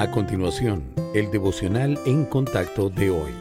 A continuación, el devocional en contacto de hoy.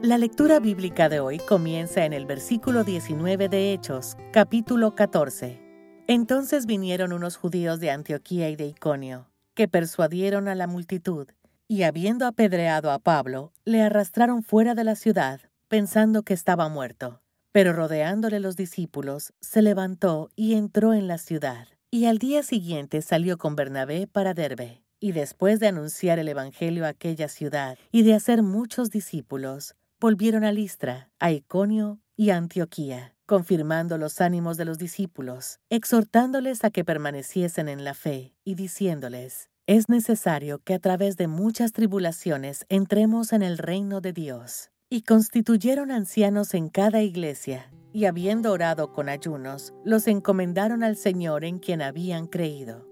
La lectura bíblica de hoy comienza en el versículo 19 de Hechos, capítulo 14. Entonces vinieron unos judíos de Antioquía y de Iconio, que persuadieron a la multitud, y habiendo apedreado a Pablo, le arrastraron fuera de la ciudad, pensando que estaba muerto. Pero rodeándole los discípulos, se levantó y entró en la ciudad. Y al día siguiente salió con Bernabé para Derbe. Y después de anunciar el Evangelio a aquella ciudad y de hacer muchos discípulos, volvieron a Listra, a Iconio y a Antioquía, confirmando los ánimos de los discípulos, exhortándoles a que permaneciesen en la fe y diciéndoles, es necesario que a través de muchas tribulaciones entremos en el reino de Dios. Y constituyeron ancianos en cada iglesia, y habiendo orado con ayunos, los encomendaron al Señor en quien habían creído.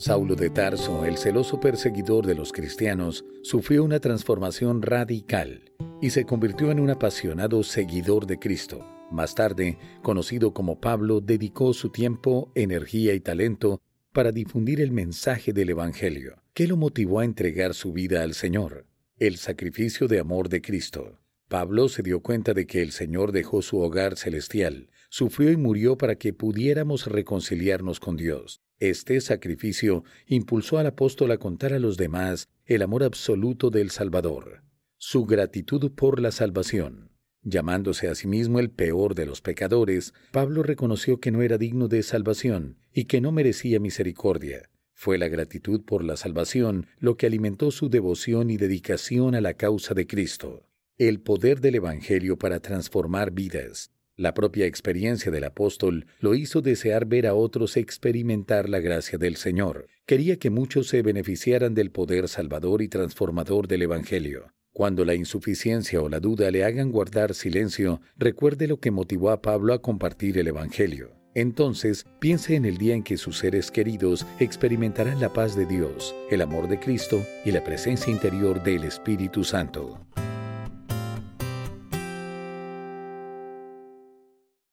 Saulo de Tarso, el celoso perseguidor de los cristianos, sufrió una transformación radical y se convirtió en un apasionado seguidor de Cristo. Más tarde, conocido como Pablo, dedicó su tiempo, energía y talento para difundir el mensaje del Evangelio. ¿Qué lo motivó a entregar su vida al Señor? El sacrificio de amor de Cristo. Pablo se dio cuenta de que el Señor dejó su hogar celestial, sufrió y murió para que pudiéramos reconciliarnos con Dios. Este sacrificio impulsó al apóstol a contar a los demás el amor absoluto del Salvador, su gratitud por la salvación. Llamándose a sí mismo el peor de los pecadores, Pablo reconoció que no era digno de salvación y que no merecía misericordia. Fue la gratitud por la salvación lo que alimentó su devoción y dedicación a la causa de Cristo. El poder del Evangelio para transformar vidas, la propia experiencia del apóstol lo hizo desear ver a otros experimentar la gracia del Señor. Quería que muchos se beneficiaran del poder salvador y transformador del Evangelio. Cuando la insuficiencia o la duda le hagan guardar silencio, recuerde lo que motivó a Pablo a compartir el Evangelio. Entonces, piense en el día en que sus seres queridos experimentarán la paz de Dios, el amor de Cristo y la presencia interior del Espíritu Santo.